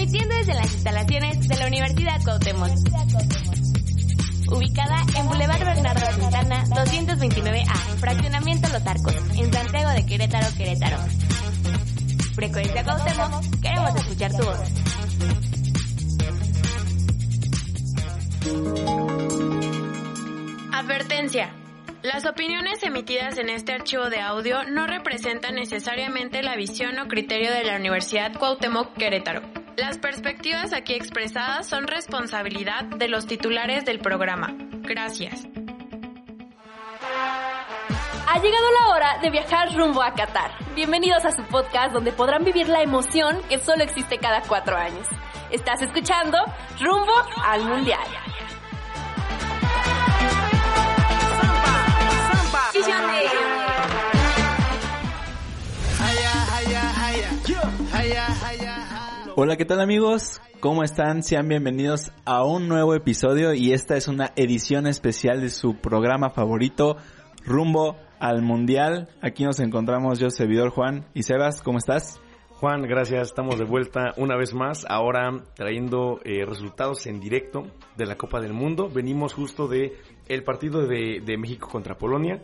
Transmitiendo desde las instalaciones de la Universidad Cuauhtémoc. Ubicada en Boulevard Bernardo Quintana, 229A, Fraccionamiento Los Arcos, en Santiago de Querétaro, Querétaro. Frecuencia Cuauhtémoc, queremos escuchar tu voz. Advertencia. Las opiniones emitidas en este archivo de audio no representan necesariamente la visión o criterio de la Universidad Cuauhtémoc Querétaro. Las perspectivas aquí expresadas son responsabilidad de los titulares del programa. Gracias. Ha llegado la hora de viajar rumbo a Qatar. Bienvenidos a su podcast donde podrán vivir la emoción que solo existe cada cuatro años. Estás escuchando Rumbo al Mundial. Hola, ¿qué tal amigos? ¿Cómo están? Sean bienvenidos a un nuevo episodio y esta es una edición especial de su programa favorito, Rumbo al Mundial. Aquí nos encontramos yo, servidor Juan y Sebas, ¿cómo estás? Juan, gracias. Estamos de vuelta una vez más, ahora trayendo eh, resultados en directo de la Copa del Mundo. Venimos justo de el partido de, de México contra Polonia.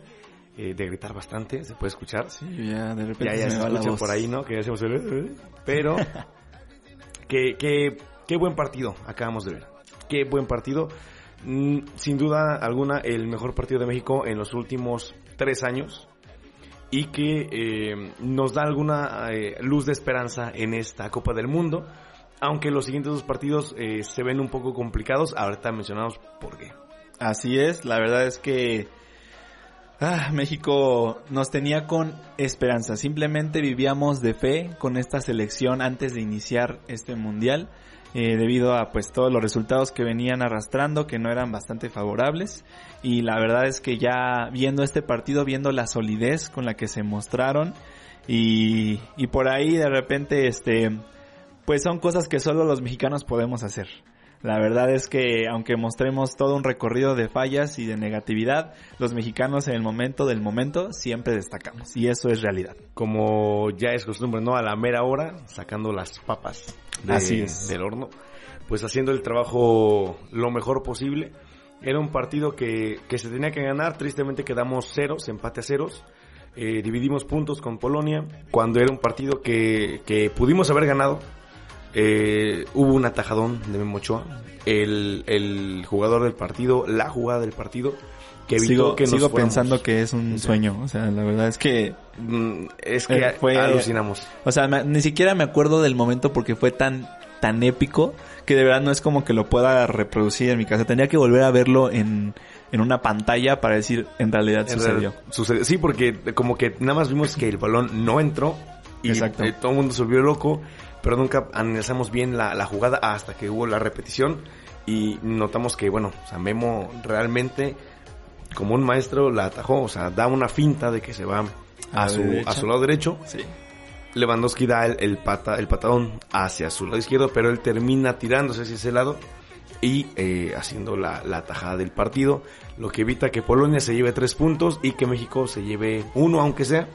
eh, de gritar bastante, se puede escuchar. Sí, ya de repente ya, ya se se escucha por ahí, ¿no? Que ya hacemos el... "Eh", Pero, qué, qué, qué buen partido acabamos de ver. Qué buen partido. Mm, Sin duda alguna, el mejor partido de México en los últimos tres años. Y que eh, nos da alguna eh, luz de esperanza en esta Copa del Mundo. Aunque los siguientes dos partidos eh, se ven un poco complicados. Ahorita mencionamos por qué. Así es, la verdad es que ah, México nos tenía con esperanza. Simplemente vivíamos de fe con esta selección antes de iniciar este mundial. eh, debido a pues todos los resultados que venían arrastrando que no eran bastante favorables y la verdad es que ya viendo este partido viendo la solidez con la que se mostraron y, y por ahí de repente este pues son cosas que solo los mexicanos podemos hacer la verdad es que aunque mostremos todo un recorrido de fallas y de negatividad, los mexicanos en el momento del momento siempre destacamos y eso es realidad. como ya es costumbre, ¿no? A la mera hora, sacando las papas de- Así es. del horno, pues haciendo el trabajo lo mejor posible. Era un partido que, que se tenía que ganar, tristemente quedamos ceros, empate a ceros. Eh, dividimos puntos con Polonia, cuando era un partido que, que pudimos haber ganado. Eh, hubo un atajadón de Memo Ochoa, el, el jugador del partido, la jugada del partido, que sigo que sigo pensando que es un sueño, o sea, la verdad es que, Mm, Es que Eh, fue- alucinamos. o sea, me- ni siquiera me acuerdo del momento porque fue tan tan épico que de verdad no es como que lo pueda reproducir en mi casa. Tendría que volver a verlo en, en una pantalla para decir en realidad En sucedió. realidad, sucedió. Sí, porque como que nada más vimos que el balón no entró y Exacto. eh, todo el mundo se volvió loco, pero nunca analizamos bien la, la jugada hasta que hubo la repetición y notamos que, bueno, o sea, Memo realmente, como un maestro, la atajó, o sea, da una finta de que se va a, A su, derecha. a su lado derecho. Sí. Lewandowski da el, el pata, el patadón hacia su lado izquierdo, pero él termina tirándose hacia ese lado y eh, haciendo la, la tajada del partido, lo que evita que Polonia se lleve tres puntos y que México se lleve uno, aunque sea,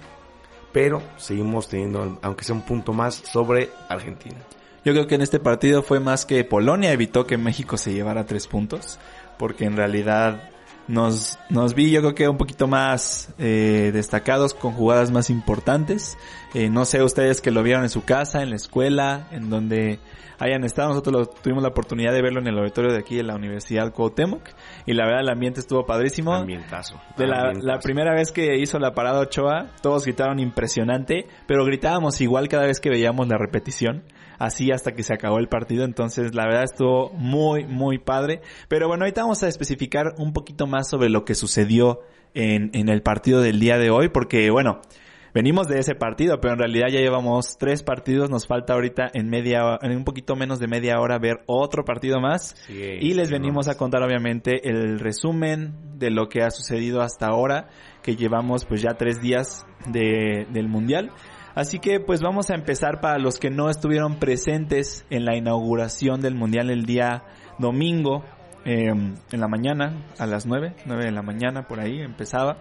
pero seguimos teniendo, aunque sea un punto más, sobre Argentina. Yo creo que en este partido fue más que Polonia evitó que México se llevara tres puntos, porque en realidad nos, nos vi yo creo que un poquito más eh, destacados con jugadas más importantes. Eh, no sé ustedes que lo vieron en su casa, en la escuela, en donde hayan estado. Nosotros lo- tuvimos la oportunidad de verlo en el auditorio de aquí de la Universidad Cuauhtémoc y la verdad el ambiente estuvo padrísimo. Ambientazo. De la, ambientazo. la primera vez que hizo la parada Ochoa, todos gritaron impresionante, pero gritábamos igual cada vez que veíamos la repetición, así hasta que se acabó el partido, entonces la verdad estuvo muy, muy padre. Pero bueno, ahorita vamos a especificar un poquito más sobre lo que sucedió en, en el partido del día de hoy, porque bueno, venimos de ese partido, pero en realidad ya llevamos tres partidos, nos falta ahorita en media, en un poquito menos de media hora ver otro partido más. y les venimos a contar obviamente el resumen de lo que ha sucedido hasta ahora, que llevamos pues ya tres días de, del Mundial. Así que pues vamos a empezar para los que no estuvieron presentes en la inauguración del Mundial el día domingo, eh, en la mañana, a las nueve, nueve de la mañana por ahí empezaba.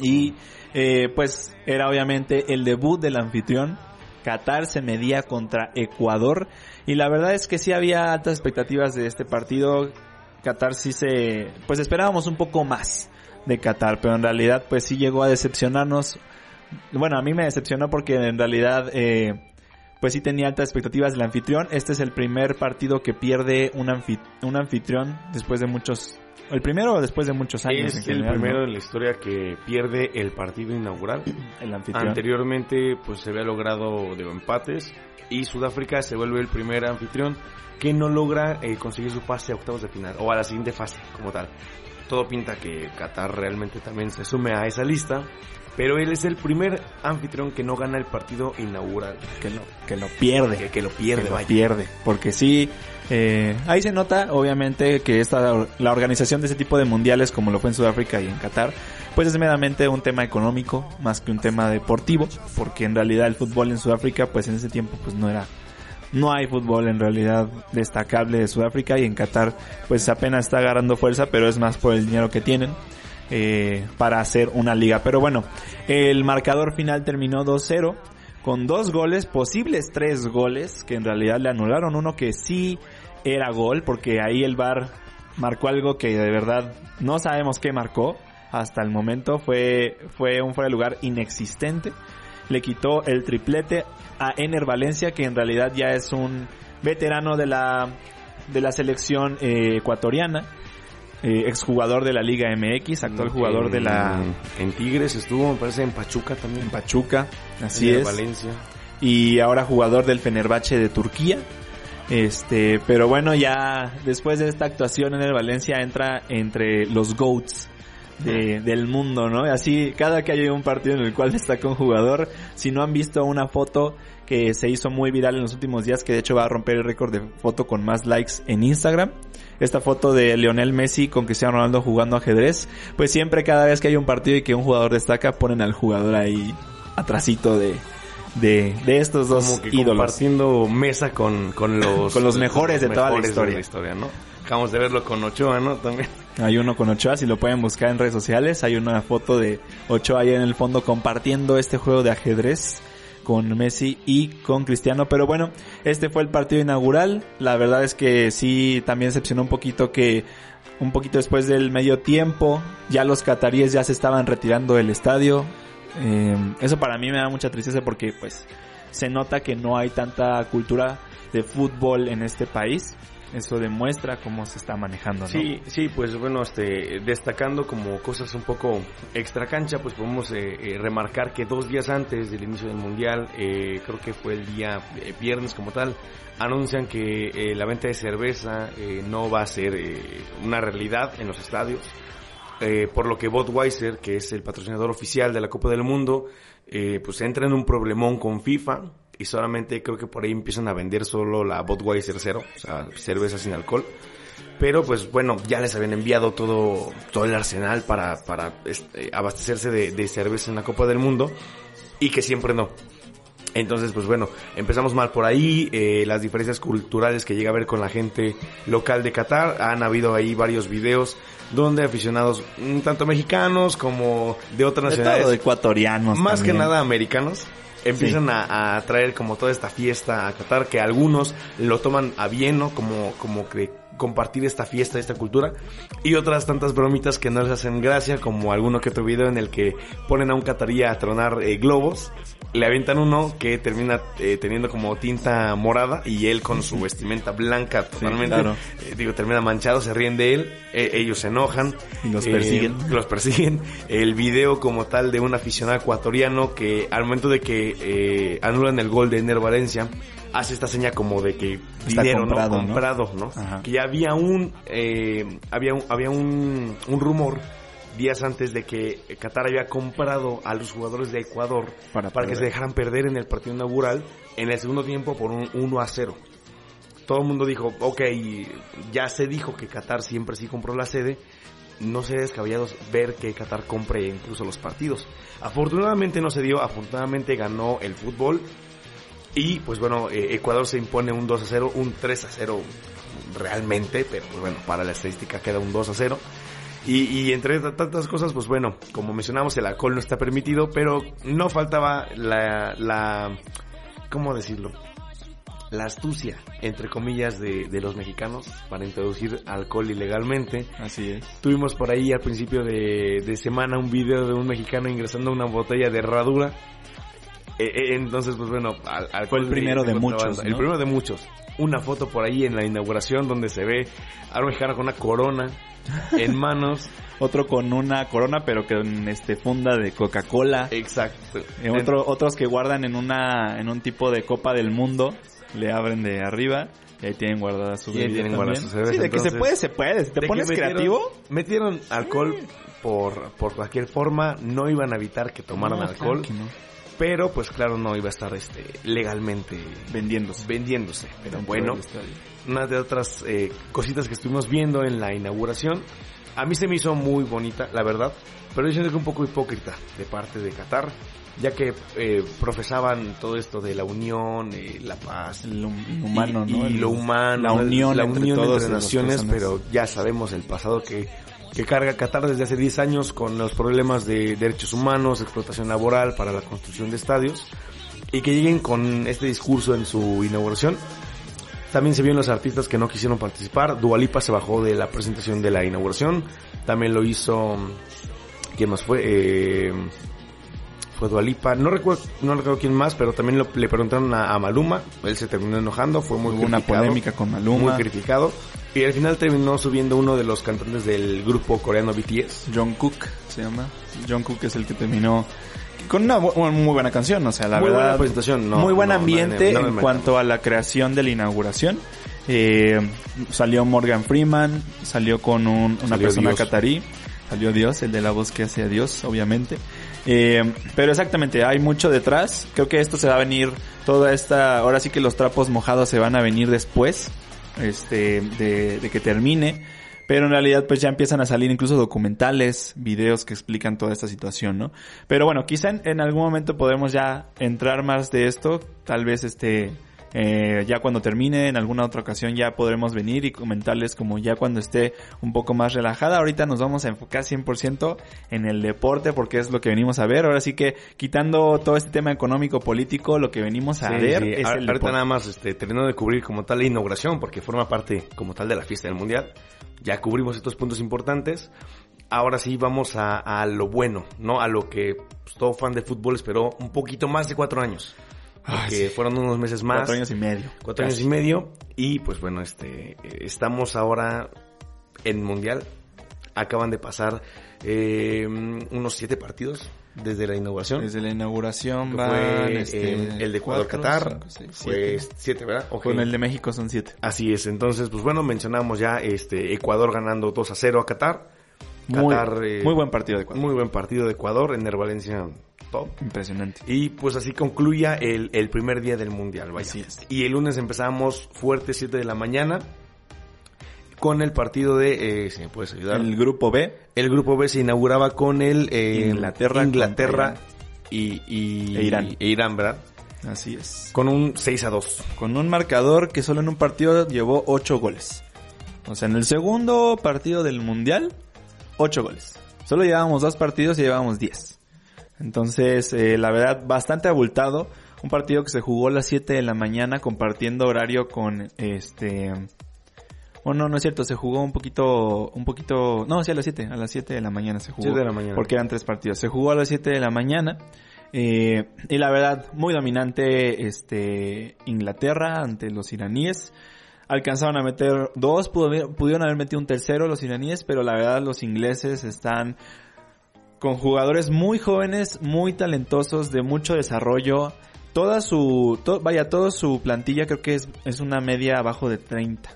Y eh, pues era obviamente el debut del anfitrión. Qatar se medía contra Ecuador. Y la verdad es que sí había altas expectativas de este partido. Qatar sí se... Pues esperábamos un poco más de Qatar, pero en realidad pues sí llegó a decepcionarnos. Bueno, a mí me decepcionó porque en realidad eh, pues sí tenía altas expectativas del anfitrión. Este es el primer partido que pierde un, un anfitrión después de muchos el primero o después de muchos años. Es el primero en la historia que pierde el partido inaugural. El anfitrión. Anteriormente pues se había logrado de empates y Sudáfrica se vuelve el primer anfitrión que no logra eh, conseguir su pase a octavos de final o a la siguiente fase como tal. Todo pinta que Qatar realmente también se sume a esa lista pero él es el primer anfitrión que no gana el partido inaugural. Que lo, que lo pierde. Que, lo pierde, que lo pierde. Porque sí, eh, ahí se nota, obviamente, que esta, la organización de ese tipo de mundiales, como lo fue en Sudáfrica y en Qatar, pues es meramente un tema económico, más que un tema deportivo, porque en realidad el fútbol en Sudáfrica, pues en ese tiempo, pues no era no hay fútbol en realidad destacable de Sudáfrica y en Qatar pues apenas está agarrando fuerza, pero es más por el dinero que tienen. Eh, para hacer una liga. Pero bueno, el marcador final terminó 2-0 con dos goles, posibles tres goles, que en realidad le anularon uno que sí era gol, porque ahí el VAR marcó algo que de verdad no sabemos qué marcó. Hasta el momento fue, fue un fuera de lugar inexistente. Le quitó el triplete a Ener Valencia, que en realidad ya es un veterano de la, de la selección eh, ecuatoriana eh, exjugador de la Liga MX, actual jugador de la... En Tigres estuvo, me parece, en Pachuca también. En Pachuca, así es. Valencia. Y ahora jugador del Fenerbahce de Turquía. Este, pero bueno, ya después de esta actuación en el Valencia entra entre los GOATs de, del mundo, ¿no? Así, cada que hay un partido en el cual destaca un jugador, si no han visto una foto que se hizo muy viral en los últimos días, que de hecho va a romper el récord de foto con más likes en Instagram, esta foto de Lionel Messi con Cristiano Ronaldo jugando ajedrez, pues siempre cada vez que hay un partido y que un jugador destaca, ponen al jugador ahí atrasito de, de, de estos dos Como que ídolos. Compartiendo mesa con, con los, con los mejores, de, toda la historia. de la historia. ¿no? Acabamos de verlo con Ochoa, ¿no? También. Hay uno con Ochoa, si lo pueden buscar en redes sociales. Hay una foto de Ochoa ahí en el fondo compartiendo este juego de ajedrez con Messi y con Cristiano. Pero bueno, este fue el partido inaugural. La verdad es que sí, también decepcionó un poquito que un poquito después del medio tiempo ya los cataríes ya se estaban retirando del estadio. Eh, eso para mí me da mucha tristeza porque pues se nota que no hay tanta cultura de fútbol en este país eso demuestra cómo se está manejando, ¿no? Sí, sí, pues bueno, este, destacando como cosas un poco extra cancha, pues podemos eh, eh, remarcar que dos días antes del inicio del Mundial, eh, creo que fue el día viernes como tal, anuncian que la venta de cerveza no va a ser una realidad en los estadios, por lo que Budweiser, que es el patrocinador oficial de la Copa del Mundo, pues entra en un problemón con FIFA, y solamente creo que por ahí empiezan a vender solo la Budweiser cero, o sea, cerveza sin alcohol. Pero pues bueno, ya les habían enviado todo, todo el arsenal para, para este, abastecerse de, de cerveza en la Copa del Mundo y que siempre no. Entonces, pues bueno, empezamos mal por ahí, eh, las diferencias culturales que llega a ver con la gente local de Qatar, han habido ahí varios videos donde aficionados, mm, tanto mexicanos como de otras nacionalidades, de ecuatorianos, más que nada americanos, empiezan a, traer como toda esta fiesta a Qatar, que algunos lo toman a bien, ¿no? Como, como que compartir esta fiesta, esta cultura, y otras tantas bromitas que no les hacen gracia, como alguno que otro video en el que ponen a un catarí a tronar eh, globos, le avientan uno que termina eh, teniendo como tinta morada y él con su vestimenta blanca totalmente, eh, digo, termina manchado, se ríen de él, ellos se enojan. Y los persiguen. Los persiguen. El video como tal de un aficionado ecuatoriano que al momento de que anulan el gol de Ener Valencia, hace esta seña como de que Está comprado, comprado, ¿no? Que ya había un, había un, había un, un rumor días antes de que Qatar había comprado a los jugadores de Ecuador Para para, que se dejaran perder en el partido inaugural en el segundo tiempo por un 1 a 0. Todo el mundo dijo, ok, ya se dijo que Qatar siempre sí compró la sede, no sería descabellado ver que Qatar compre incluso los partidos. Afortunadamente no se dio, afortunadamente ganó el fútbol y pues bueno, eh, Ecuador se impone un 2 a 0, un 3 a 0 realmente, pero pues bueno, para la estadística queda un 2 a 0. Y, y entre tantas cosas, pues bueno, como mencionamos, el alcohol no está permitido, pero no faltaba la, la ¿cómo decirlo? La astucia, entre comillas, de, de los mexicanos para introducir alcohol ilegalmente. Así es. Tuvimos por ahí al principio de, de semana un video de un mexicano ingresando una botella de herradura. Eh, eh, entonces, pues bueno, al, alcohol Fue el primero de muchos, El primero de muchos. Una foto por ahí en la inauguración donde se ve a un mexicano con una corona en manos. Otro con una corona, pero con este funda de Coca-Cola. Exacto. Eh, otro- otros que guardan en una en un tipo de copa del mundo, le abren de arriba y ahí tienen guardada su Y ahí bebida tienen también. guardada su cerveza, Sí, de que se entonces- puede, se puede. Si te pones metieron- creativo, Metieron alcohol por, por cualquier forma. No iban a evitar que tomaran No, alcohol. no. Pero pues claro, no iba a estar este legalmente vendiéndose. vendiéndose. Pero bueno, una de otras eh, cositas que estuvimos viendo en la inauguración. A mí se me hizo muy bonita, la verdad, pero yo siento que un poco hipócrita de parte de Qatar, ya que eh, profesaban todo esto de la unión, eh, la paz, hum- humano, y, ¿no? y lo humano, la unión la unión entre las naciones, pero ya sabemos el pasado que, que carga Qatar desde hace 10 años con los problemas de derechos humanos, explotación laboral para la construcción de estadios, y que lleguen con este discurso en su inauguración. También se vio en los artistas que no quisieron participar. Dualipa se bajó de la presentación de la inauguración. También lo hizo. ¿Quién más fue? Eh, fue Dualipa. No recuerdo, no recuerdo quién más, pero también lo- le preguntaron a, a Maluma. Él se terminó enojando, fue muy Hubo una polémica con Maluma. Muy criticado. Y al final terminó subiendo uno de los cantantes del grupo coreano BTS. John Cook se llama. John Cook es el que terminó con una, bu- una muy buena canción, o sea, la Muy verdad. buena presentación, no, muy buen no, ambiente no, en cuanto a la creación de la inauguración. Eh, salió Morgan Freeman, salió con un- una Salió persona catarí, salió Dios, el de la voz que hace a Dios, obviamente. Eh, pero exactamente, hay mucho detrás. Creo que esto se va a venir, toda esta, ahora sí que los trapos mojados se van a venir después, este, de, de que termine. Pero en realidad pues ya empiezan a salir incluso documentales, videos que explican toda esta situación, ¿no? Pero bueno, quizá en, algún momento podremos ya entrar más de esto, tal vez este, eh, ya cuando termine, en alguna otra ocasión ya podremos venir y comentarles como ya cuando esté un poco más relajada. Ahorita nos vamos a enfocar 100% en el deporte porque es lo que venimos a ver. Ahora sí que quitando todo este tema económico, político, lo que venimos a Sí, ver sí. es Ahor- el Ahorita deporte. nada más este, terminando de cubrir como tal la inauguración, porque forma parte como tal de la fiesta del mundial. Ya cubrimos estos puntos importantes. Ahora sí vamos a, a lo bueno, ¿no? A lo que pues, todo fan de fútbol esperó un poquito más de cuatro años. Ay, Porque sí. fueron unos meses más. Cuatro años y medio. Cuatro años y medio. Y pues bueno, este, estamos ahora en Mundial. Acaban de pasar eh, unos siete partidos desde la inauguración. Desde la inauguración Que van fue este, eh, el de Ecuador cuatro, Qatar. cinco, seis, fue siete. siete, ¿verdad? Con el de México son siete. Así es. Entonces, pues bueno, mencionamos ya este Ecuador ganando 2 a 0 a Qatar. Muy, Qatar, eh, muy buen partido de Ecuador. Muy buen partido de Ecuador. En Valencia top. Impresionante. Y pues así concluya el, el primer día del Mundial, vaya. Así es. Y el lunes empezamos fuerte 7 de la mañana con el partido de, eh, si me puedes ayudar. El grupo B, El grupo B se inauguraba con el eh, Inglaterra Inglaterra y, y- E Irán. e Irán, ¿verdad? así es. Con un 6 a 2. Con un marcador que solo en un partido llevó ocho goles. O sea, en el segundo partido del Mundial, ocho goles. Solo llevábamos dos partidos y llevábamos diez. Entonces, eh, la verdad, bastante abultado. Un partido que se jugó a las 7 de la mañana compartiendo horario con este... Bueno, no, no es cierto, se jugó un poquito, un poquito, no, sí a las 7, a las 7 de la mañana se jugó. 7 de la mañana. Porque eran tres partidos. Se jugó a las 7 de la mañana. eh, y la verdad, muy dominante este Inglaterra ante los iraníes. Alcanzaron a meter dos, pudieron haber metido un tercero los iraníes, pero la verdad los ingleses están con jugadores muy jóvenes, muy talentosos, de mucho desarrollo. Toda su, to- vaya, toda su plantilla creo que es, es una media abajo de 30.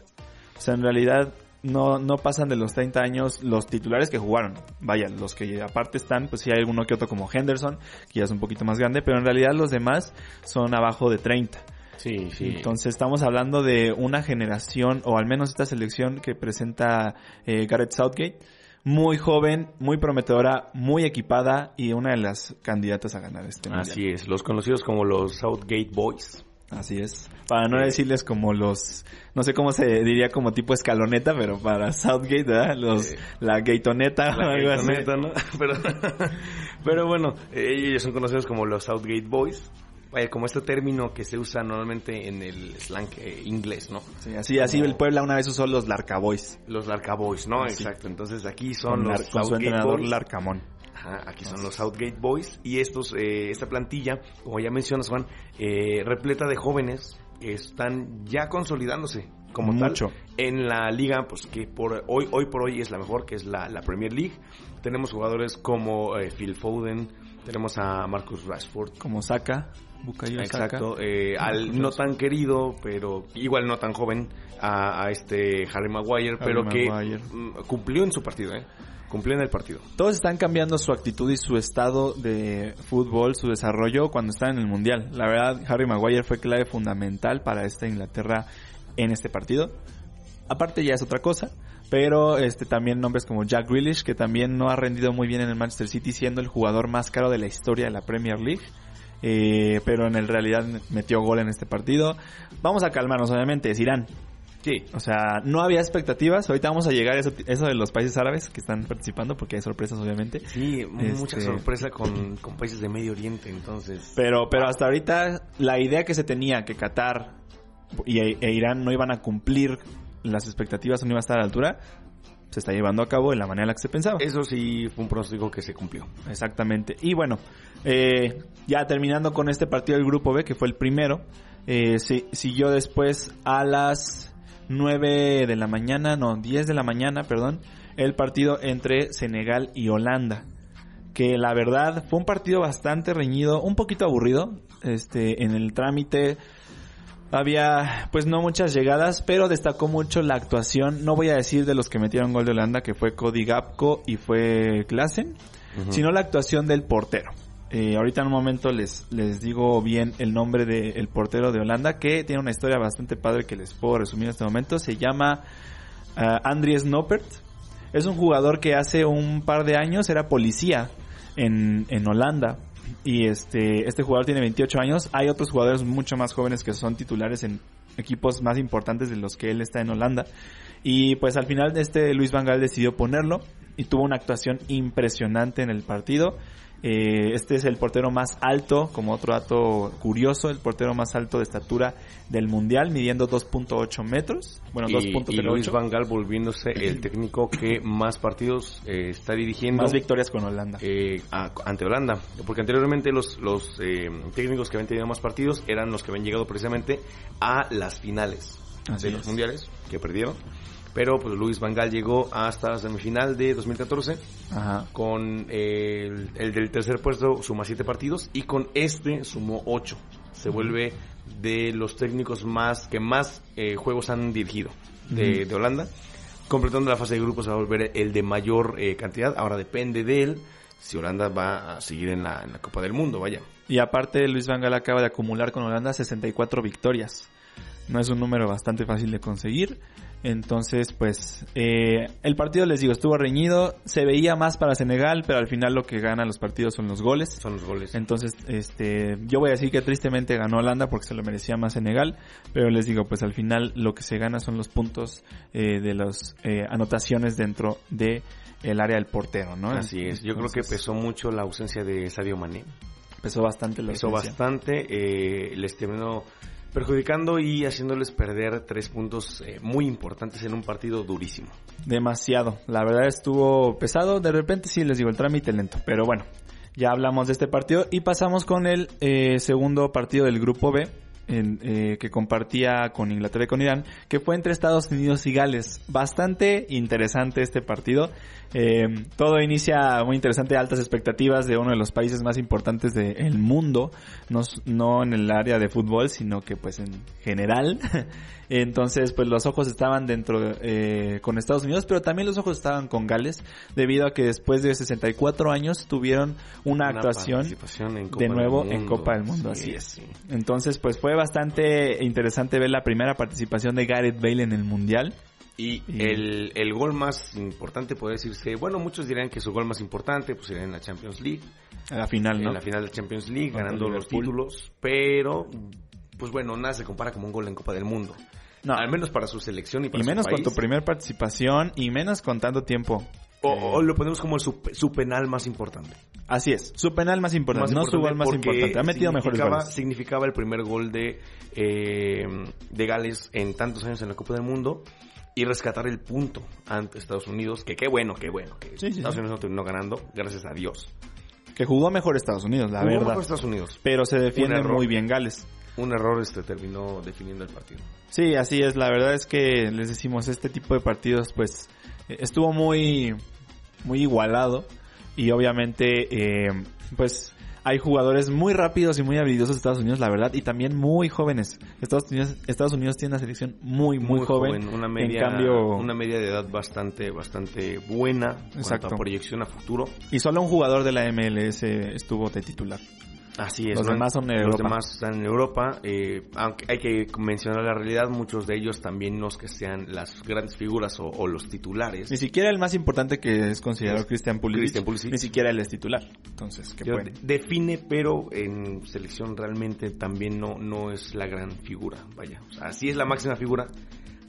O sea, en realidad no, no pasan de los 30 años los titulares que jugaron. Vaya, los que aparte están, pues sí hay alguno que otro como Henderson, que ya es un poquito más grande, pero en realidad los demás son abajo de 30. Sí, sí. Entonces estamos hablando de una generación, o al menos esta selección que presenta eh, Gareth Southgate, muy joven, muy prometedora, muy equipada y una de las candidatas a ganar este mundial. Así es, los conocidos como los Southgate Boys. Así es. Para no decirles como los, no sé cómo se diría como tipo escaloneta, pero para Southgate, ¿verdad? Los, Eh, la gatoneta o algo así. gatoneta, ¿no? Pero, pero bueno, ellos son conocidos como los Southgate Boys. Vaya, como este término que se usa normalmente en el slang eh, inglés, ¿no? Sí, así, así el Puebla una vez usó los Larcaboys. Los Larca Boys, ¿no? Sí. Exacto. Entonces aquí son Con, los con su entrenador Boys. Larcamón. Ajá, aquí son los Southgate Boys y estos, eh, esta plantilla, como ya mencionas Juan, eh, repleta de jóvenes que están ya consolidándose como Mucho. tal en la liga, pues que por hoy, hoy por hoy es la mejor, que es la, la Premier League. Tenemos jugadores como eh, Phil Foden, tenemos a Marcus Rashford, Como Saka, Bukayo Saka. Exacto, eh, al no tan querido, pero igual no tan joven, a, a este Harry Maguire, pero que Maguire. mm, cumplió en su partido, ¿eh? Cumplió en el partido. Todos están cambiando su actitud y su estado de fútbol, su desarrollo cuando están en el Mundial. La verdad, Harry Maguire fue clave fundamental para esta Inglaterra en este partido. Aparte ya es otra cosa, pero este también nombres como Jack Grealish, que también no ha rendido muy bien en el Manchester City, siendo el jugador más caro de la historia de la Premier League. Eh, pero en el realidad metió gol en este partido. Vamos a calmarnos, obviamente, es Irán. Sí, O sea, no había expectativas. Ahorita vamos a llegar a eso, eso de los países árabes que están participando, porque hay sorpresas, obviamente. Sí, mucha Este- sorpresa con, con países de Medio Oriente, entonces. Pero, pero hasta ahorita la idea que se tenía que Qatar y, e Irán no iban a cumplir las expectativas, no iban a estar a la altura, se está llevando a cabo de la manera en la que se pensaba. Eso sí fue un pronóstico que se cumplió. Exactamente. Y bueno, eh, ya terminando con este partido del grupo B, que fue el primero, eh, si- siguió después a las 9 de la mañana, no, 10 de la mañana, perdón, el partido entre Senegal y Holanda. Que la verdad fue un partido bastante reñido, un poquito aburrido, este, en el trámite. Había pues no muchas llegadas, pero destacó mucho la actuación, no voy a decir de los que metieron gol de Holanda, que fue Cody Gapco y fue Klassen, sino la actuación del portero. Eh, ahorita en un momento les, les digo bien el nombre del portero de Holanda, que tiene una historia bastante padre que les puedo resumir en este momento. Se llama ah, Andries Noppert. Es un jugador que hace un par de años era policía en, en Holanda. Y este, este jugador tiene 28 años. Hay otros jugadores mucho más jóvenes que son titulares en equipos más importantes de los que él está en Holanda. Y pues al final este Luis Van Gaal decidió ponerlo y tuvo una actuación impresionante en el partido. Eh, este es el portero más alto, como otro dato curioso, el portero más alto de estatura del mundial, midiendo 2.8 metros. Bueno, y, y Luis 2.08. Van Gaal volviéndose el técnico que más partidos eh, está dirigiendo Más victorias con Holanda. eh, a- ante Holanda. Porque anteriormente los, los eh, técnicos que habían tenido más partidos eran los que habían llegado precisamente a las finales Así de los es. mundiales que perdieron. Pero pues Luis Van Gaal llegó hasta la semifinal de 2014 Ajá. con eh, el, el del tercer puesto suma siete partidos y con este sumó ocho. Se vuelve de los técnicos más que más eh, juegos han dirigido de, de Holanda. Completando la fase de grupos va a volver el de mayor eh, cantidad. Ahora depende de él si Holanda va a seguir en la, en la Copa del Mundo, vaya. Y aparte Luis Van Gaal acaba de acumular con Holanda 64 victorias. No es un número bastante fácil de conseguir. Entonces, pues, eh, el partido, les digo, estuvo reñido. Se veía más para Senegal, pero al final lo que gana los partidos son los goles. Son los goles. Entonces, este, yo voy a decir que tristemente ganó Holanda porque se lo merecía más Senegal, pero les digo, pues al final lo que se gana son los puntos eh, de las eh, anotaciones dentro de el área del portero, ¿no? Así es. Yo creo que pesó mucho la ausencia de Sadio Mané. pesó bastante la Pesó ausencia. bastante. eh, les terminó perjudicando y haciéndoles perder tres puntos eh, muy importantes en un partido durísimo. Demasiado. La verdad estuvo pesado. De repente sí les digo el trámite lento. Pero bueno, ya hablamos de este partido y pasamos con el eh, segundo partido del grupo B. en, eh, que compartía con Inglaterra y con Irán, que fue entre Estados Unidos y Gales. Bastante interesante este partido. Eh, todo inicia muy interesante, altas expectativas de uno de los países más importantes del mundo, no, no en el área de fútbol, sino que pues en general. Entonces, pues los ojos estaban dentro eh, con Estados Unidos, pero también los ojos estaban con Gales, debido a que después de 64 años tuvieron una, actuación de nuevo en Copa del Mundo. así es. Entonces, pues fue bastante interesante ver la primera participación de Gareth Bale en el Mundial. Y, El, el, gol más importante puede decirse, bueno, muchos dirán que su gol más importante pues sería en la Champions League. En la final, ¿no? En la final de Champions League, ganando los títulos, pero pues bueno, nada se compara como un gol en Copa del Mundo. No. Al menos para su selección y para y menos con tu primer participación y menos con tanto tiempo. O, lo ponemos como su, su, penal más importante. Así es, su penal más importante, no su gol más importante. Ha metido mejores goles. Significaba el primer gol de, eh, de Gales en tantos años en la Copa del Mundo y rescatar el punto ante Estados Unidos, que qué bueno, qué bueno, que Estados Unidos no terminó ganando, gracias a Dios. Que jugó mejor Estados Unidos, la jugó verdad. Mejor Estados Unidos. Pero se defiende muy bien Gales. Un error este terminó definiendo el partido. Sí, así es. La verdad es que les decimos, este tipo de partidos pues estuvo muy, muy igualado. Y obviamente, eh, pues hay jugadores muy rápidos y muy habilidosos de Estados Unidos, la verdad, y también muy jóvenes. Estados Unidos, Estados Unidos tiene una selección muy, muy, joven, Una media, una media de edad bastante, bastante buena. Exacto. Cuanto a proyección a futuro. Y solo un jugador de la MLS estuvo de titular. Así es. Los demás son en Europa. Los demás están en Europa. Eh, aunque hay que mencionar la realidad, muchos de ellos también no es que sean las grandes figuras o, los titulares. Ni siquiera el más importante que es considerado Christian Pulisic, Ni siquiera él es titular. Entonces, ¿qué puede? Define, pero en selección realmente también no, no es la gran figura. Vaya, o sea, sí es la máxima figura,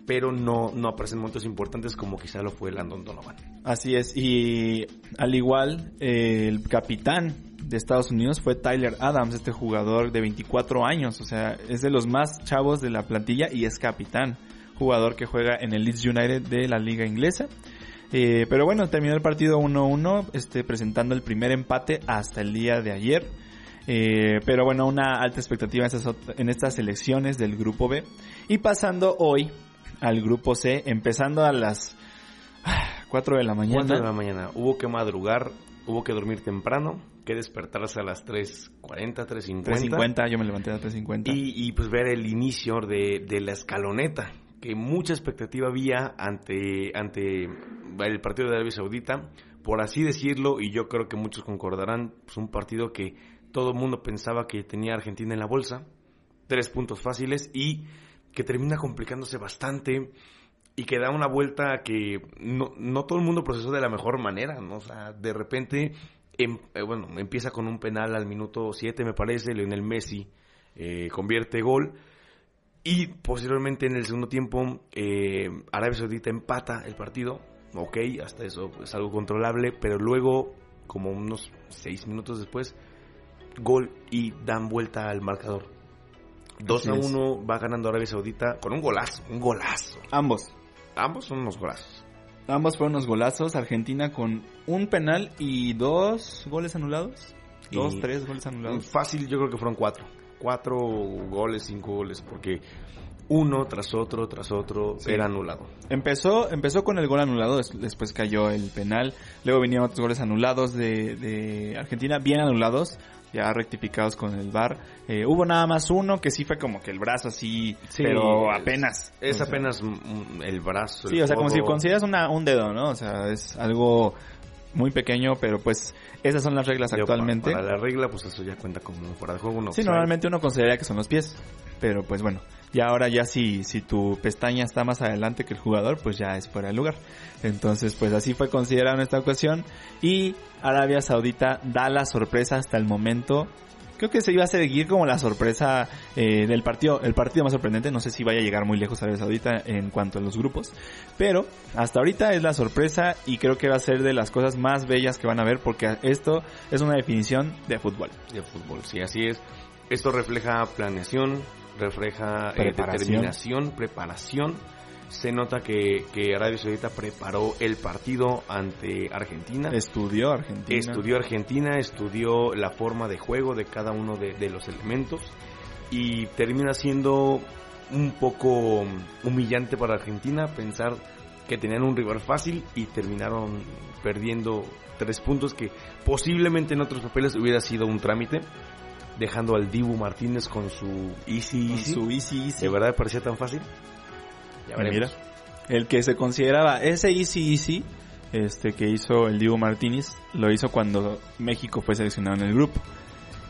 pero no, no aparecen momentos importantes como quizá lo fue Landon Donovan. Así es, y al igual, el capitán de Estados Unidos fue Tyler Adams, este jugador de 24 años, o sea, es de los más chavos de la plantilla y es capitán, jugador que juega en el Leeds United de la liga inglesa. Eh, pero bueno, terminó el partido 1-1, este, presentando el primer empate hasta el día de ayer. Eh, pero bueno, una alta expectativa en estas, en elecciones del grupo B. Y pasando hoy al grupo C, empezando a las 4 de la mañana. 4 de la mañana. Hubo que madrugar, hubo que dormir temprano que despertarse a las 3.40, 3.50. 3.50, yo me levanté a las 3.50. Y, y pues ver el inicio de, de, la escaloneta, que mucha expectativa había ante, ante el partido de Arabia Saudita, por así decirlo, y yo creo que muchos concordarán, pues un partido que todo el mundo pensaba que tenía Argentina en la bolsa, tres puntos fáciles y que termina complicándose bastante y que da una vuelta que no, no todo el mundo procesó de la mejor manera, ¿no? O sea, de repente Em, eh, bueno, empieza con un penal al minuto 7, me parece, Lionel Messi eh, convierte gol. Y posteriormente en el segundo tiempo, eh, Arabia Saudita empata el partido. Ok, hasta eso es algo controlable, pero luego, como unos 6 minutos después, gol y dan vuelta al marcador. 2 a 1 va ganando Arabia Saudita con un golazo, un golazo. Ambos. Ambos son unos golazos. Ambos fueron unos golazos. Argentina con un penal y dos goles anulados. Dos, tres goles anulados. Fácil, yo creo que fueron cuatro. Cuatro goles, cinco goles, porque uno tras otro, tras otro, era anulado. Empezó, empezó con el gol anulado, después cayó el penal, luego vinieron otros goles anulados de, de Argentina, bien anulados, ya rectificados con el VAR. Eh, hubo nada más uno que sí fue como que el brazo así, pero apenas. Es, apenas el brazo. Sí, o sea, como si consideras una, un dedo, ¿no? O sea, es algo muy pequeño, pero pues esas son las reglas actualmente. Para, la regla, pues eso ya cuenta como fuera de juego. No, sí, normalmente uno consideraría que son los pies, pero pues bueno, y ahora ya si, si tu pestaña está más adelante que el jugador, pues ya es fuera de lugar. Entonces, pues así fue considerado en esta ocasión. Y Arabia Saudita da la sorpresa hasta el momento. Creo que se iba a seguir como la sorpresa eh, del partido, el partido más sorprendente. No sé si vaya a llegar muy lejos Arabia Saudita en cuanto a los grupos. Pero hasta ahorita es la sorpresa y creo que va a ser de las cosas más bellas que van a ver porque esto es una definición de fútbol. De fútbol, sí, así es. Esto refleja planeación, refleja eh, determinación, preparación. Se nota que, que, Arabia Saudita preparó el partido ante Argentina. Estudió Argentina. Estudió Argentina, estudió la forma de juego de cada uno de, los elementos. y termina siendo un poco humillante para Argentina pensar que tenían un rival fácil y terminaron perdiendo tres puntos que posiblemente en otros papeles hubiera sido un trámite, dejando al Dibu Martínez con su easy Con easy. su easy easy. ¿De verdad parecía tan fácil? Ya Mira, veremos. el que se consideraba ese easy easy este que hizo el Diego Martínez lo hizo cuando México fue seleccionado en el grupo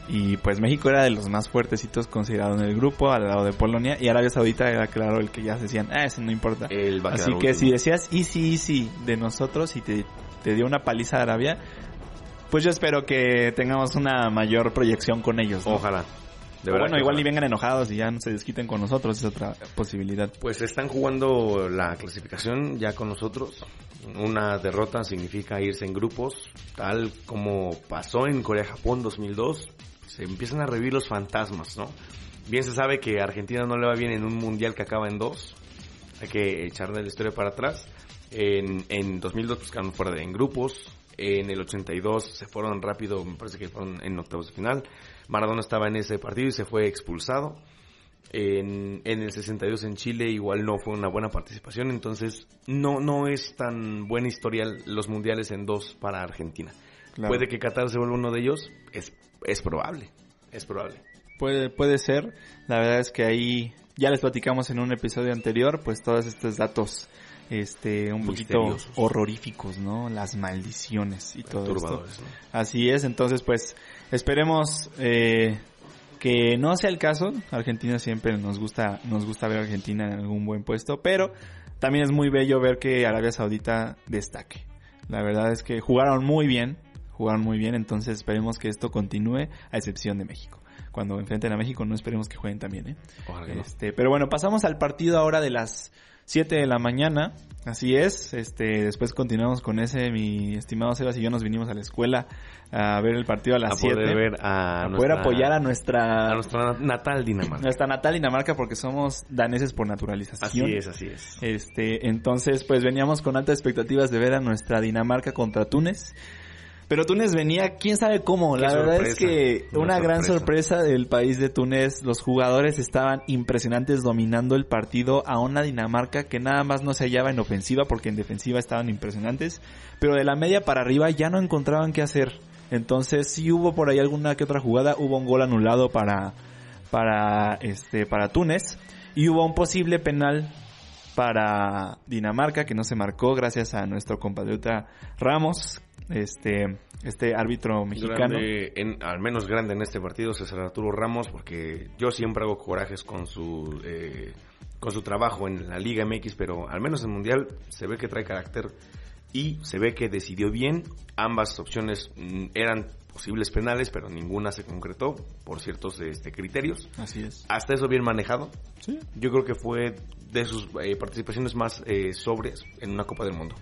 y pues México era de los más fuertecitos considerado en el grupo al lado de Polonia y Arabia Saudita era claro el que ya se decían ah ese no importa a así que último. si decías easy easy de nosotros y te, te dio una paliza de Arabia pues yo espero que tengamos una mayor proyección con ellos ¿no? Ojalá. De O verdad bueno igual ni vengan enojados y ya no se desquiten con nosotros es otra posibilidad Pues están jugando la clasificación ya con nosotros. Una derrota significa irse en grupos, tal como pasó en Corea-Japón 2002. Se empiezan a revivir los fantasmas, ¿no? Bien se sabe que a Argentina no le va bien en un mundial que acaba en dos. Hay que echarle la historia para atrás. En, en 2002 pues quedaron fuera de en grupos. En el 82 se fueron rápido, me parece que fueron en octavos de final. Maradona estaba en ese partido y se fue expulsado. En, en el 62 en Chile igual no fue una buena participación, entonces no, no es tan buena historial los mundiales en dos para Argentina. Claro. Puede que Qatar se vuelva uno de ellos, es, es probable, es probable. Puede, puede ser. La verdad es que ahí ya les platicamos en un episodio anterior, pues todos estos datos, este, un poquito horroríficos, ¿no? Las maldiciones y todo esto. ¿no? Así es, entonces pues esperemos eh, que no sea el caso. Argentina siempre nos gusta, nos gusta ver a Argentina en algún buen puesto, pero también es muy bello ver que Arabia Saudita destaque. La verdad es que jugaron muy bien, jugaron muy bien, entonces esperemos que esto continúe a excepción de México. Cuando enfrenten a México no esperemos que jueguen también, ¿eh? Ojalá no. Este, pero bueno, pasamos al partido ahora de las 7 de la mañana. Así es. Este, después continuamos con ese. Mi estimado Sebas y yo nos vinimos a la escuela a ver el partido a las a poder 7. ver a, a poder nuestra- apoyar a nuestra, a nuestra natal Dinamarca. nuestra natal Dinamarca porque somos daneses por naturalización. Así es, así es. Este, entonces, pues veníamos con altas expectativas de ver a nuestra Dinamarca contra Túnez. Pero Túnez venía, quién sabe cómo. La verdad es que Una una gran sorpresa. sorpresa del país de Túnez. Los jugadores estaban impresionantes dominando el partido a una Dinamarca que nada más no se hallaba en ofensiva porque en defensiva estaban impresionantes. Pero de la media para arriba ya no encontraban qué hacer. Entonces sí hubo por ahí alguna que otra jugada. Hubo un gol anulado para, para, este, para Túnez. Y hubo un posible penal para Dinamarca que no se marcó gracias a nuestro compatriota Ramos, este, este árbitro mexicano. Grande, en, al menos grande en este partido, César Arturo Ramos, porque yo siempre hago corajes con su eh, con su trabajo en la Liga MX, pero al menos en Mundial se ve que trae carácter y se ve que decidió bien. Ambas opciones mm, eran posibles penales, pero ninguna se concretó por ciertos este, criterios. Así es. Hasta eso bien manejado. Sí. Yo creo que fue de sus eh, participaciones más eh, sobrias en una Copa del Mundo.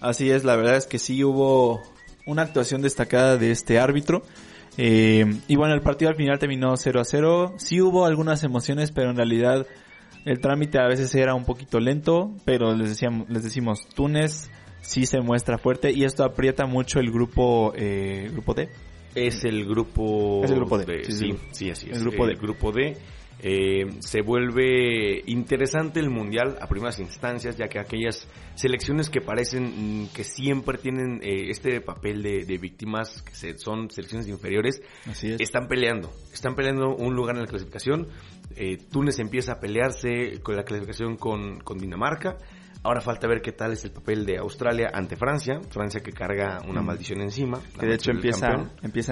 Así es, la verdad es que sí hubo una actuación destacada de este árbitro. Eh, y bueno, el partido al final terminó 0 a 0. Sí hubo algunas emociones, pero en realidad el trámite a veces era un poquito lento. Pero les, decíamos, les decimos, Túnez sí se muestra fuerte y esto aprieta mucho el grupo, eh, grupo D. Es el grupo... Es el grupo D, sí, Sí, sí, sí, sí. así es. El grupo D. El grupo D. Eh, se vuelve interesante el mundial a primeras instancias, ya que aquellas selecciones que parecen mm, que siempre tienen eh, este papel de, de víctimas, que se- son selecciones inferiores, Así es. están peleando. Están peleando un lugar en la clasificación. Eh, Túnez empieza a pelearse con la clasificación con, con Dinamarca. Ahora falta ver qué tal es el papel de Australia ante Francia. Francia que carga una Mm. maldición encima. Que de hecho empieza,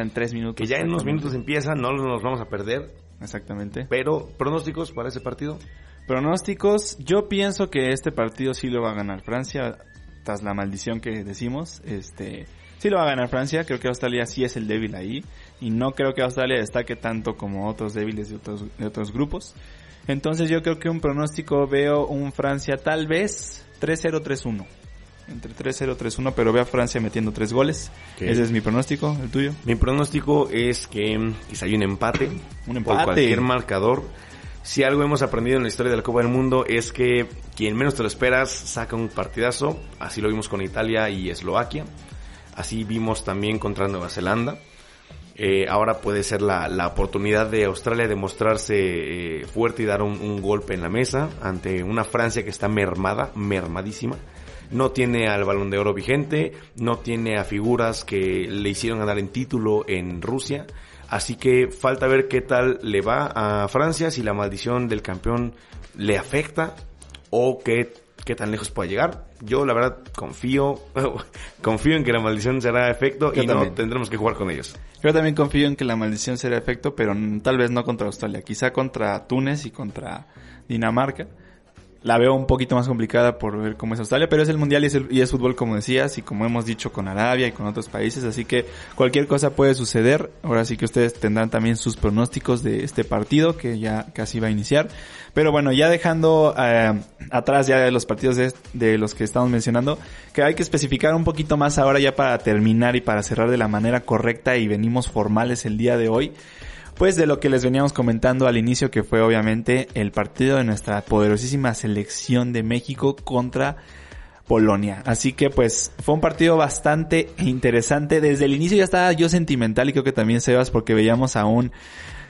en tres minutos. Que ya en unos minutos empieza, no nos vamos a perder. Exactamente. Pero, pronósticos para ese partido. Pronósticos, yo pienso que este partido sí lo va a ganar Francia, tras la maldición que decimos, este, sí lo va a ganar Francia, creo que Australia sí es el débil ahí, y no creo que Australia destaque tanto como otros débiles de otros, de otros grupos. Entonces yo creo que un pronóstico veo un Francia tal vez 3-0-3-1. Entre 3-0-3-1, pero veo a Francia metiendo tres goles. Ok. Ese es mi pronóstico, el tuyo. Mi pronóstico es que quizá hay un empate. Un Por empate. cualquier marcador. Si algo hemos aprendido en la historia de la Copa del Mundo es que quien menos te lo esperas saca un partidazo. Así lo vimos con Italia y Eslovaquia. Así vimos también contra Nueva Zelanda. Eh, ahora puede ser la, la, oportunidad de Australia de mostrarse eh, fuerte y dar un, un, golpe en la mesa ante una Francia que está mermada, mermadísima. No tiene al balón de oro vigente, no tiene a figuras que le hicieron ganar en título en Rusia. Así que falta ver qué tal le va a Francia, si la maldición del campeón le afecta o qué, qué tan lejos puede llegar. Yo la verdad confío, confío en que la maldición será efecto Yo y también. no tendremos que jugar con ellos. Yo también confío en que la maldición será efecto, pero tal vez no contra Australia, quizá contra Túnez y contra Dinamarca. La veo un poquito más complicada por ver cómo es Australia, pero es el mundial y es, el- y es fútbol como decías y como hemos dicho con Arabia y con otros países, así que cualquier cosa puede suceder. Ahora sí que ustedes tendrán también sus pronósticos de este partido que ya casi va a iniciar. Pero bueno, ya dejando eh, atrás ya de los partidos de, de los que estamos mencionando, que hay que especificar un poquito más ahora ya para terminar y para cerrar de la manera correcta y venimos formales el día de hoy. Pues de lo que les veníamos comentando al inicio, que fue obviamente el partido de nuestra poderosísima selección de México contra Polonia. Así que pues fue un partido bastante interesante. Desde el inicio ya estaba yo sentimental y creo que también Sebas porque veíamos a un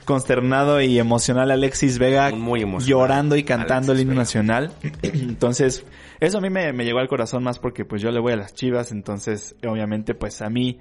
consternado y emocional Alexis Vega Muy emocional. llorando y cantando el himno Vega. nacional. Entonces, eso a mí me, me llegó al corazón más porque pues yo le voy a las chivas, entonces obviamente pues a mí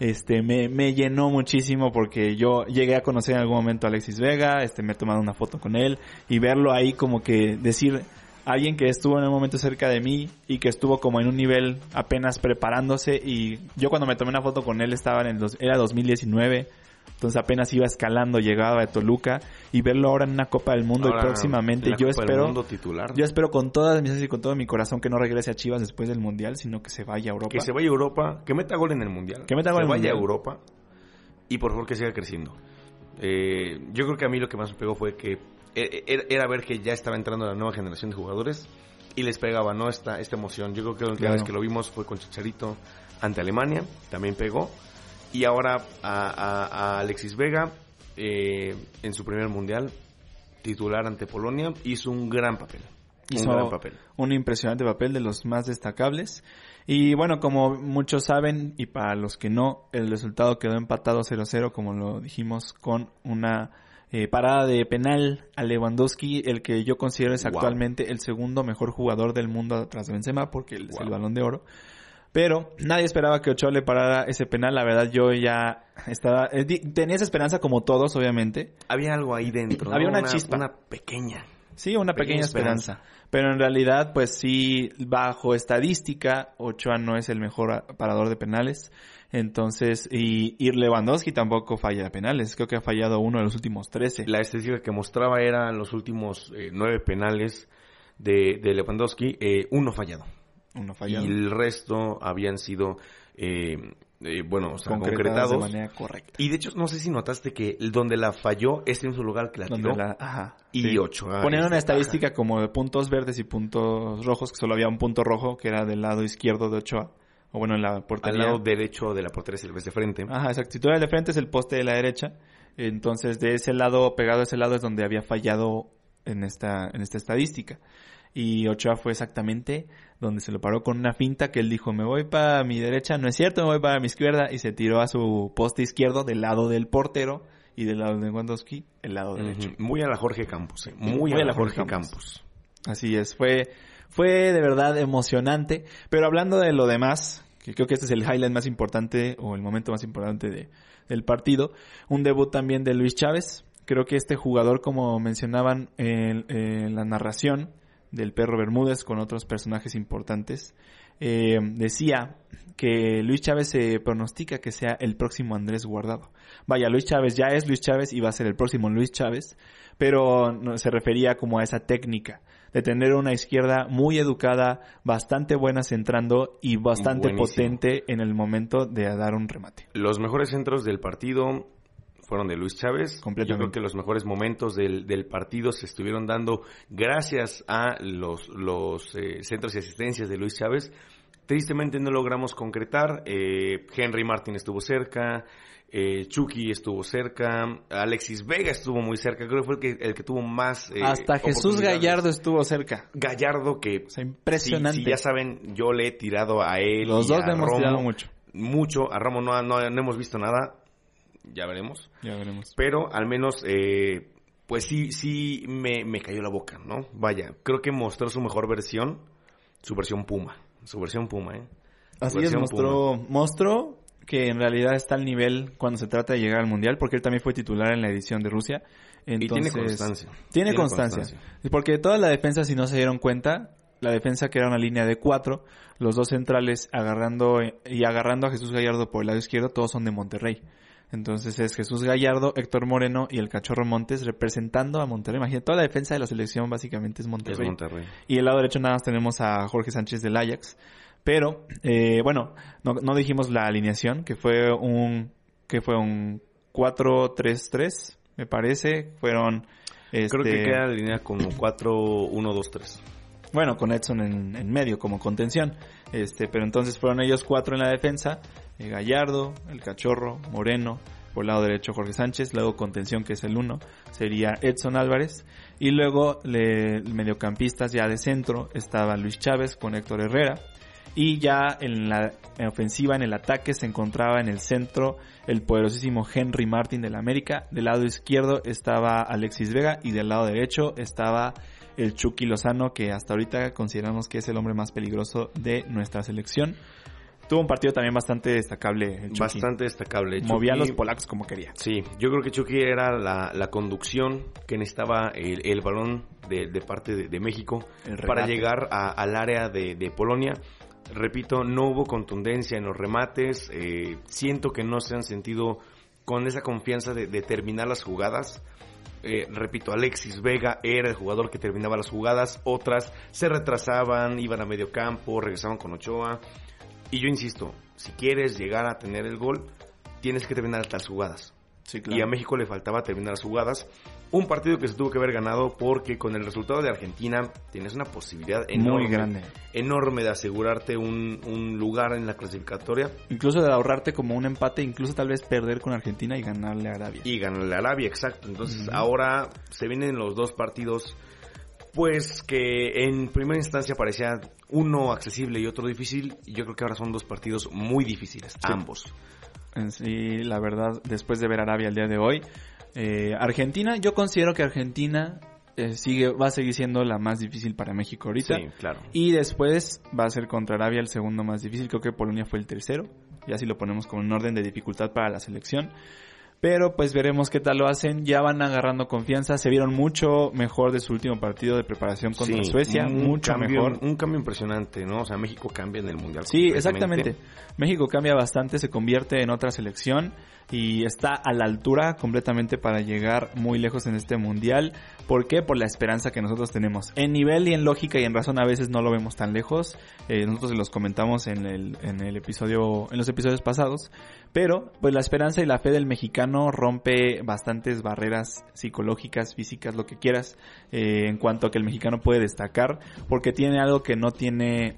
este me, me llenó muchísimo porque yo llegué a conocer en algún momento a Alexis Vega, este me he tomado una foto con él y verlo ahí como que decir alguien que estuvo en un momento cerca de mí y que estuvo como en un nivel apenas preparándose y yo cuando me tomé una foto con él estaba en el dos- era 2019 entonces apenas iba escalando llegaba de Toluca y verlo ahora en una Copa del Mundo Ahora, y próximamente en yo Copa del espero Mundo titular. yo espero con todas mis y con todo mi corazón que no regrese a Chivas después del Mundial, sino que se vaya a Europa. Que se vaya a Europa, que meta gol en el Mundial. Que meta gol en se el vaya a. Europa y por favor que siga creciendo. Eh, yo creo que a mí lo que más me pegó fue que e- era, era ver que ya estaba entrando la nueva generación de jugadores y les pegaba, ¿no? Esta, esta emoción. Yo creo que la última Claro. vez que lo vimos fue con Chicharito ante Alemania, también pegó. Y ahora a, a- a Alexis Vega, eh, en su primer Mundial, titular ante Polonia, hizo un gran papel. Hizo un gran papel. un impresionante papel de los más destacables. Y bueno, como muchos saben, y para los que no, el resultado quedó empatado 0-0, como lo dijimos, con una eh, parada de penal a Lewandowski, el que yo considero es Wow. actualmente el segundo mejor jugador del mundo tras Benzema, porque él es el balón de oro. Pero nadie esperaba que Ochoa le parara ese penal. La verdad, yo ya estaba. eh, di- tenía esa esperanza como todos, obviamente. Había algo ahí dentro. Había una chispa. Una pequeña. Sí, una pequeña, Pequeña esperanza. esperanza. Pero en realidad, pues sí, bajo estadística, Ochoa no es el mejor parador de penales. Entonces, y, y Lewandowski tampoco falla penales. Creo que ha fallado uno de los últimos 13. La estadística que mostraba eran los últimos eh, nueve penales de, de Lewandowski, eh, uno fallado. Uno fallado. Y el resto habían sido, eh, eh, bueno, o sea, concretados concretados. de manera correcta. Y de hecho, no sé si notaste que el- donde la falló es en su lugar que la Donde tiró. la, ajá, y sí. Ochoa. Ponían es una estadística como de puntos verdes y puntos rojos, que solo había un punto rojo, que era del lado izquierdo de Ochoa. O bueno, en la baja. Al portería. lado derecho de la portería Silvestre de frente. Ajá, exacto. Si tú eres de frente es el poste de la derecha. Entonces, de ese lado, pegado a ese lado, es donde había fallado en esta, en esta estadística. Y Ochoa fue exactamente donde se lo paró con una finta que él dijo, me voy para mi derecha, no es cierto, me voy para mi izquierda, y se tiró a su poste izquierdo del lado del portero y del lado de Lewandowski, el lado derecho. Muy a la Jorge Campos, eh. muy, a la Jorge Campos. Así es, fue, fue de verdad emocionante. Pero hablando de lo demás, que creo que este es el highlight más importante o el momento más importante de, del partido, un debut también de Luis Chávez. Creo que este jugador, como mencionaban en, en la narración del perro Bermúdez con otros personajes importantes, eh, decía que Luis Chávez se pronostica que sea el próximo Andrés Guardado. Vaya, Luis Chávez ya es Luis Chávez y va a ser el próximo Luis Chávez, pero se refería como a esa técnica de tener una izquierda muy educada, bastante buena centrando y bastante Buenísimo. potente en el momento de dar un remate. Los mejores centros del partido fueron de Luis Chávez. Completamente. Yo creo que los mejores momentos del, del partido se estuvieron dando gracias a los, los eh, centros y asistencias de Luis Chávez. Tristemente no logramos concretar. Eh, Henry Martin estuvo cerca. Eh, Chucky estuvo cerca. Alexis Vega estuvo muy cerca. Creo que fue el que, el que tuvo más. eh, Hasta Jesús. Gallardo estuvo cerca. Gallardo que O sea, impresionante. Sí, sí, ya saben, yo le he tirado a él. Los y dos a le hemos Romo tirado mucho. Mucho. A Romo no, no, no hemos visto nada. Ya veremos. Ya veremos. Pero al menos, eh, pues sí, sí me, me cayó la boca, ¿no? Vaya, creo que mostró su mejor versión, su versión Puma. Su versión Puma, ¿eh? Así es, mostró, mostró que en realidad está al nivel cuando se trata de llegar al Mundial, porque él también fue titular en la edición de Rusia. Y tiene Entonces, constancia. Tiene constancia. Porque toda la defensa, si no se dieron cuenta, la defensa que era una línea de cuatro, los dos centrales agarrando y agarrando a Jesús Gallardo por el lado izquierdo, todos son de Monterrey. Entonces es Jesús Gallardo, Héctor Moreno y el Cachorro Montes representando a Monterrey. Imagínate, toda la defensa de la selección básicamente es Es Monterrey. Monterrey. Y el lado derecho nada más tenemos a Jorge Sánchez del Ajax. Pero, eh, bueno, no, no dijimos la alineación, que fue un, que fue un 4-3-3, me parece. Fueron, Creo que este, queda la línea como 4-1-2-3. bueno, con Edson en, en medio como contención. Este, pero entonces fueron ellos cuatro en la defensa. eh, Gallardo, el Cachorro, Moreno, por el lado derecho Jorge Sánchez, luego contención que es el uno, sería Edson Álvarez. Y luego le, mediocampistas ya de centro estaba Luis Chávez con Héctor Herrera. Y ya en la en ofensiva, en el ataque, se encontraba en el centro el poderosísimo Henry Martin del América. Del lado izquierdo estaba Alexis Vega y del lado derecho estaba el Chucky Lozano, que hasta ahorita consideramos que es el hombre más peligroso de nuestra selección. Tuvo un partido también bastante destacable. El. Bastante destacable. Movía a los polacos como quería. Sí, yo creo que Chucky era la, la conducción que necesitaba el, el balón de, de parte de, de México para llegar a- al área de, de Polonia. Repito, no hubo contundencia en los remates. eh, siento que no se han sentido con esa confianza de terminar las jugadas. Eh, repito, Alexis Vega era el jugador que terminaba las jugadas. Otras se retrasaban, iban a medio campo, regresaban con Ochoa. Y yo insisto, si quieres llegar a tener el gol, tienes que terminar las jugadas Sí, y a México le faltaba terminar las jugadas. Un partido que se tuvo que haber ganado porque con el resultado de Argentina tienes una posibilidad enorme, Muy grande. enorme de asegurarte un, un lugar en la clasificatoria Incluso de ahorrarte como un empate, incluso tal vez perder con Argentina y ganarle a Arabia. y ganarle a Arabia, exacto. Entonces ahora se vienen los dos partidos, pues que en primera instancia parecía uno accesible y otro difícil. Y yo creo que ahora son dos partidos muy difíciles, ambos. En sí, la verdad, después de ver Arabia el día de hoy, eh, Argentina, yo considero que Argentina eh, sigue, va a seguir siendo la más difícil para México ahorita. Sí, claro. Y después va a ser contra Arabia el segundo más difícil. Creo que Polonia fue el tercero. Ya si lo ponemos como en orden de dificultad para la selección. Pero pues veremos qué tal lo hacen. Ya van agarrando confianza. Se vieron mucho mejor de su último partido de preparación contra Sí, Suecia. Mucho cambio- mejor. Un cambio impresionante, ¿no? O sea, México cambia en el Mundial. Sí, exactamente. México cambia bastante, se convierte en otra selección y está a la altura completamente para llegar muy lejos en este mundial. ¿Por qué? Por la esperanza que nosotros tenemos. En nivel y en lógica y en razón a veces no lo vemos tan lejos. Eh, nosotros se los comentamos en el, en el episodio, en los episodios pasados. Pero, pues la esperanza y la fe del mexicano rompe bastantes barreras psicológicas, físicas, lo que quieras, eh, en cuanto a que el mexicano puede destacar, porque tiene algo que no tiene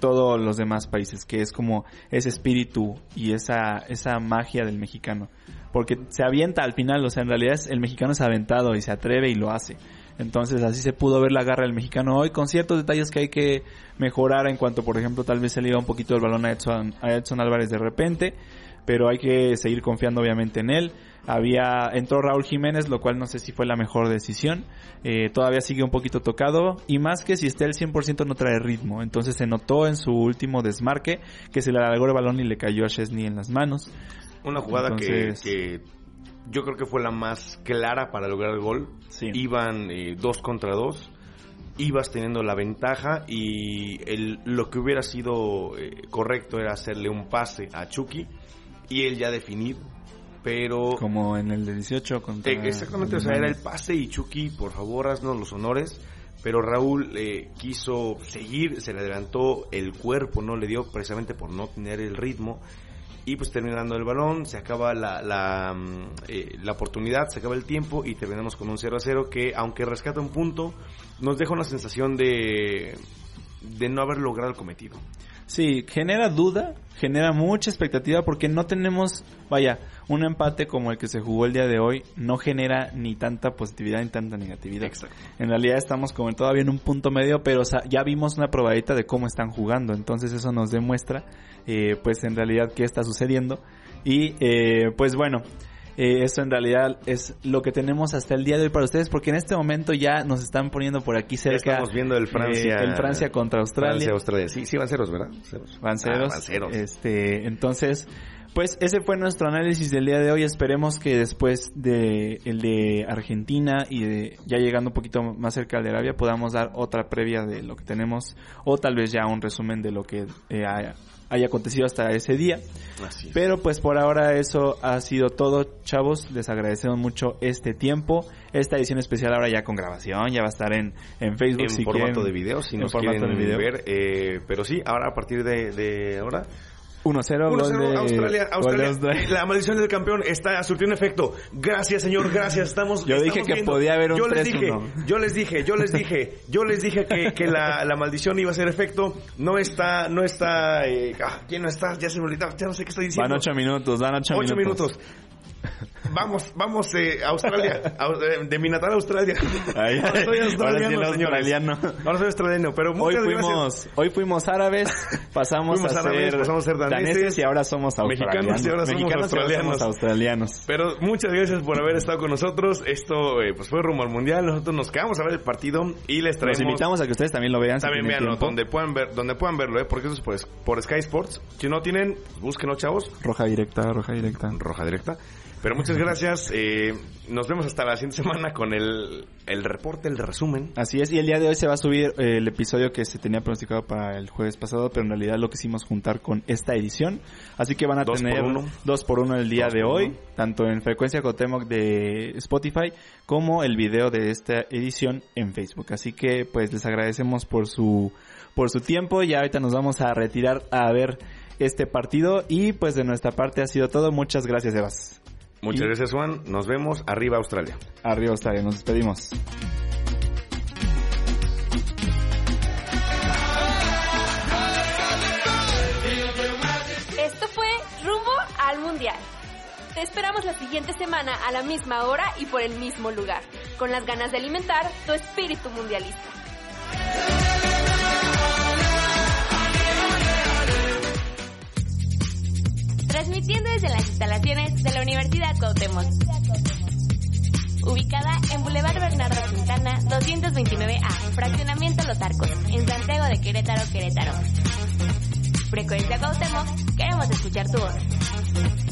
todos los demás países, que es como ese espíritu y esa, esa magia del mexicano. Porque se avienta al final, o sea, en realidad el mexicano es aventado y se atreve y lo hace. Entonces así se pudo ver la garra del mexicano hoy con ciertos detalles que hay que mejorar en cuanto, por ejemplo, tal vez se le iba un poquito el balón a Edson, a Edson Álvarez de repente, pero hay que seguir confiando obviamente en él. Había, entró Raúl Jiménez, lo cual no sé si fue la mejor decisión. Eh, todavía sigue un poquito tocado y más que si esté al 100% no trae ritmo. Entonces se notó en su último desmarque que se le alargó el balón y le cayó a Chesney en las manos. Una jugada que- yo creo que fue la más clara para lograr el gol. Sí. Iban eh, dos contra dos. Ibas teniendo la ventaja y el, lo que hubiera sido eh, correcto era hacerle un pase a Chucky y él ya definir. Pero Como en el de 18 contra... Eh, Exactamente, o sea, era el pase y Chucky, por favor, haznos los honores. Pero Raúl eh, quiso seguir, se le adelantó el cuerpo, no le dio precisamente por no tener el ritmo. Y pues terminando el balón, se acaba la, la, mm, eh, la oportunidad, se acaba el tiempo y terminamos con un 0 a 0 que aunque rescata un punto, nos deja una sensación de, de no haber logrado el cometido. Sí, genera duda, genera mucha expectativa porque no tenemos, vaya, un empate como el que se jugó el día de hoy no genera ni tanta positividad ni tanta negatividad. Exacto. En realidad estamos como todavía en un punto medio, pero o sea, ya vimos una probadita de cómo están jugando, entonces eso nos demuestra, eh, pues en realidad qué está sucediendo y eh, pues bueno. Eh, eso en realidad es lo que tenemos hasta el día de hoy para ustedes, porque en este momento ya nos están poniendo por aquí cerca. Ya estamos viendo el Francia. eh, el Francia contra Australia. Francia, Australia. Sí, sí, van ceros, ¿verdad? Ceros. Van ceros. Ah, van ceros. Este, entonces, pues ese fue nuestro análisis del día de hoy. Esperemos que después de el de Argentina y de ya llegando un poquito más cerca de Arabia podamos dar otra previa de lo que tenemos o tal vez ya un resumen de lo que eh, haya, acontecido hasta ese día. Así es. Pero pues por ahora eso ha sido todo, chavos. Les agradecemos mucho este tiempo. Esta edición especial ahora ya con grabación, ya va a estar en, en Facebook en si formato quieren. de video, si en nos quieren de video. ver. eh, pero sí, ahora a partir de, de ahora 1-0, gol 1-0 de- Australia, de Australia. La maldición del campeón está surtiendo efecto. Gracias, señor, gracias. Estamos Yo dije que viendo. podía haber un Yo les 3-1. dije, yo les dije, yo les dije, yo les dije que, que la, la maldición iba a hacer efecto. No está, no está, eh, ah, ¿quién no está? Ya se me olvidó, ya no sé qué estoy diciendo. Van 8 minutos, van 8 Ocho minutos. minutos. Vamos, vamos, eh, a Australia, Au- de mi natal Australia. Ay, Ahora soy ahora sí australiano, señores. australiano. Ahora soy australiano, pero Hoy fuimos, gracias. hoy fuimos árabes, pasamos, Fuimos a, árabes, ser pasamos a ser daneses, y ahora somos australianos. mexicanos y ahora somos Mexicanos ahora australianos. somos australianos. Pero muchas gracias por haber estado con nosotros. Esto eh, pues fue rumbo al mundial. Nosotros nos quedamos a ver el partido y les Los traemos. invitamos a que ustedes también lo vean. También veanlo, donde puedan ver, donde puedan verlo, eh, porque eso es por, por Sky Sports. Si no tienen, búsquenlo, chavos. Roja directa, roja directa. Roja directa. Pero muchas gracias. eh, nos vemos hasta la siguiente semana con el, el reporte, el resumen. Así es, y el día de hoy se va a subir eh, el episodio que se tenía pronosticado para el jueves pasado, pero en realidad lo quisimos juntar con esta edición. Así que van a Dos por tener uno. dos por uno el día Dos de hoy, uno. tanto en Frecuencia Cotemoc de Spotify como el video de esta edición en Facebook. Así que pues les agradecemos por su, por su tiempo y ahorita nos vamos a retirar a ver este partido y pues de nuestra parte ha sido todo. Muchas gracias, Evas. Muchas Y- gracias, Juan. Nos vemos arriba, Australia. Arriba Australia, nos despedimos. Esto fue Rumbo al Mundial. Te esperamos la siguiente semana a la misma hora y por el mismo lugar, con las ganas de alimentar tu espíritu mundialista. Transmitiendo desde las instalaciones de la Universidad Cuauhtémoc. Ubicada en Boulevard Bernardo Quintana, 229A, Fraccionamiento Los Arcos, en Santiago de Querétaro, Querétaro. Frecuencia Cuauhtémoc, queremos escuchar tu voz.